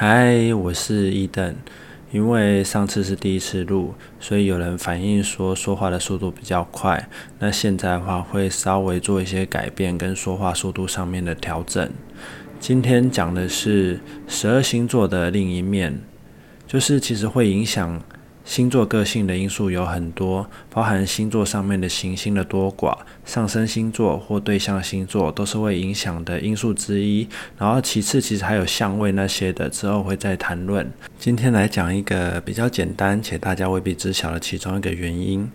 嗨，我是伊登。因为上次是第一次录，所以有人反映说说话的速度比较快。那现在的话会稍微做一些改变，跟说话速度上面的调整。今天讲的是十二星座的另一面，就是其实会影响。星座个性的因素有很多，包含星座上面的行星的多寡、上升星座或对象星座都是会影响的因素之一。然后其次，其实还有相位那些的，之后会再谈论。今天来讲一个比较简单且大家未必知晓的其中一个原因，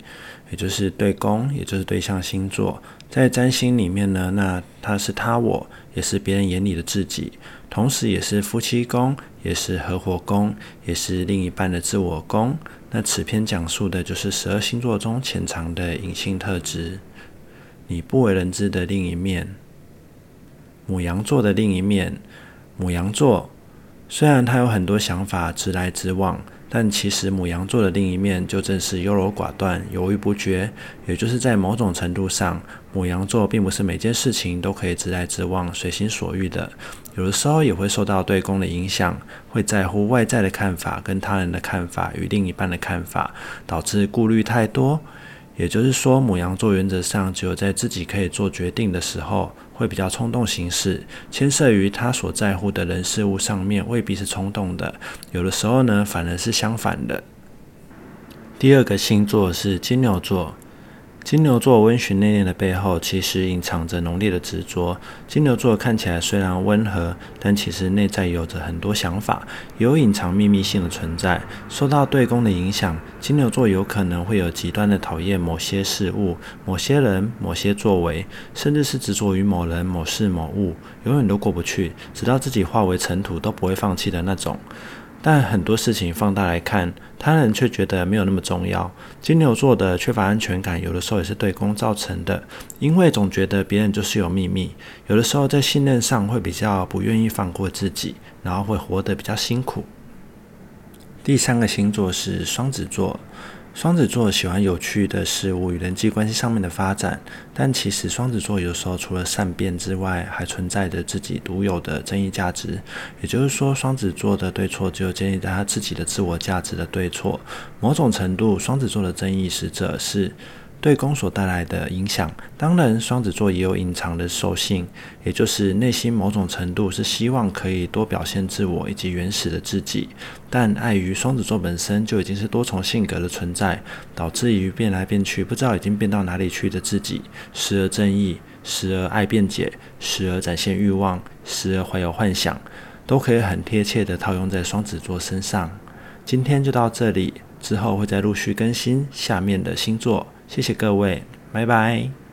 也就是对宫，也就是对象星座。在占星里面呢，那它是他我，也是别人眼里的自己，同时也是夫妻宫，也是合伙工，也是另一半的自我工。那此篇讲述的就是十二星座中潜藏的隐性特质，你不为人知的另一面。母羊座的另一面，母羊座虽然他有很多想法直来直往，但其实母羊座的另一面就正是优柔寡断、犹豫不决。也就是在某种程度上，母羊座并不是每件事情都可以直来直往、随心所欲的。有的时候也会受到对宫的影响，会在乎外在的看法跟他人的看法与另一半的看法，导致顾虑太多。也就是说，母羊座原则上只有在自己可以做决定的时候，会比较冲动行事，牵涉于他所在乎的人事物上面，未必是冲动的。有的时候呢，反而是相反的。第二个星座是金牛座。金牛座温驯内敛的背后，其实隐藏着浓烈的执着。金牛座看起来虽然温和，但其实内在有着很多想法，有隐藏秘密性的存在。受到对宫的影响，金牛座有可能会有极端的讨厌某些事物、某些人、某些作为，甚至是执着于某人、某事、某物，永远都过不去，直到自己化为尘土都不会放弃的那种。但很多事情放大来看，他人却觉得没有那么重要。金牛座的缺乏安全感，有的时候也是对公造成的，因为总觉得别人就是有秘密，有的时候在信任上会比较不愿意放过自己，然后会活得比较辛苦。第三个星座是双子座。双子座喜欢有趣的事物与人际关系上面的发展，但其实双子座有时候除了善变之外，还存在着自己独有的争议价值。也就是说，双子座的对错只有建立在他自己的自我价值的对错。某种程度，双子座的争议使者是。对宫所带来的影响，当然，双子座也有隐藏的兽性，也就是内心某种程度是希望可以多表现自我以及原始的自己，但碍于双子座本身就已经是多重性格的存在，导致于变来变去，不知道已经变到哪里去的自己，时而正义，时而爱辩解，时而展现欲望，时而怀有幻想，都可以很贴切地套用在双子座身上。今天就到这里，之后会再陆续更新下面的星座。谢谢各位，拜拜。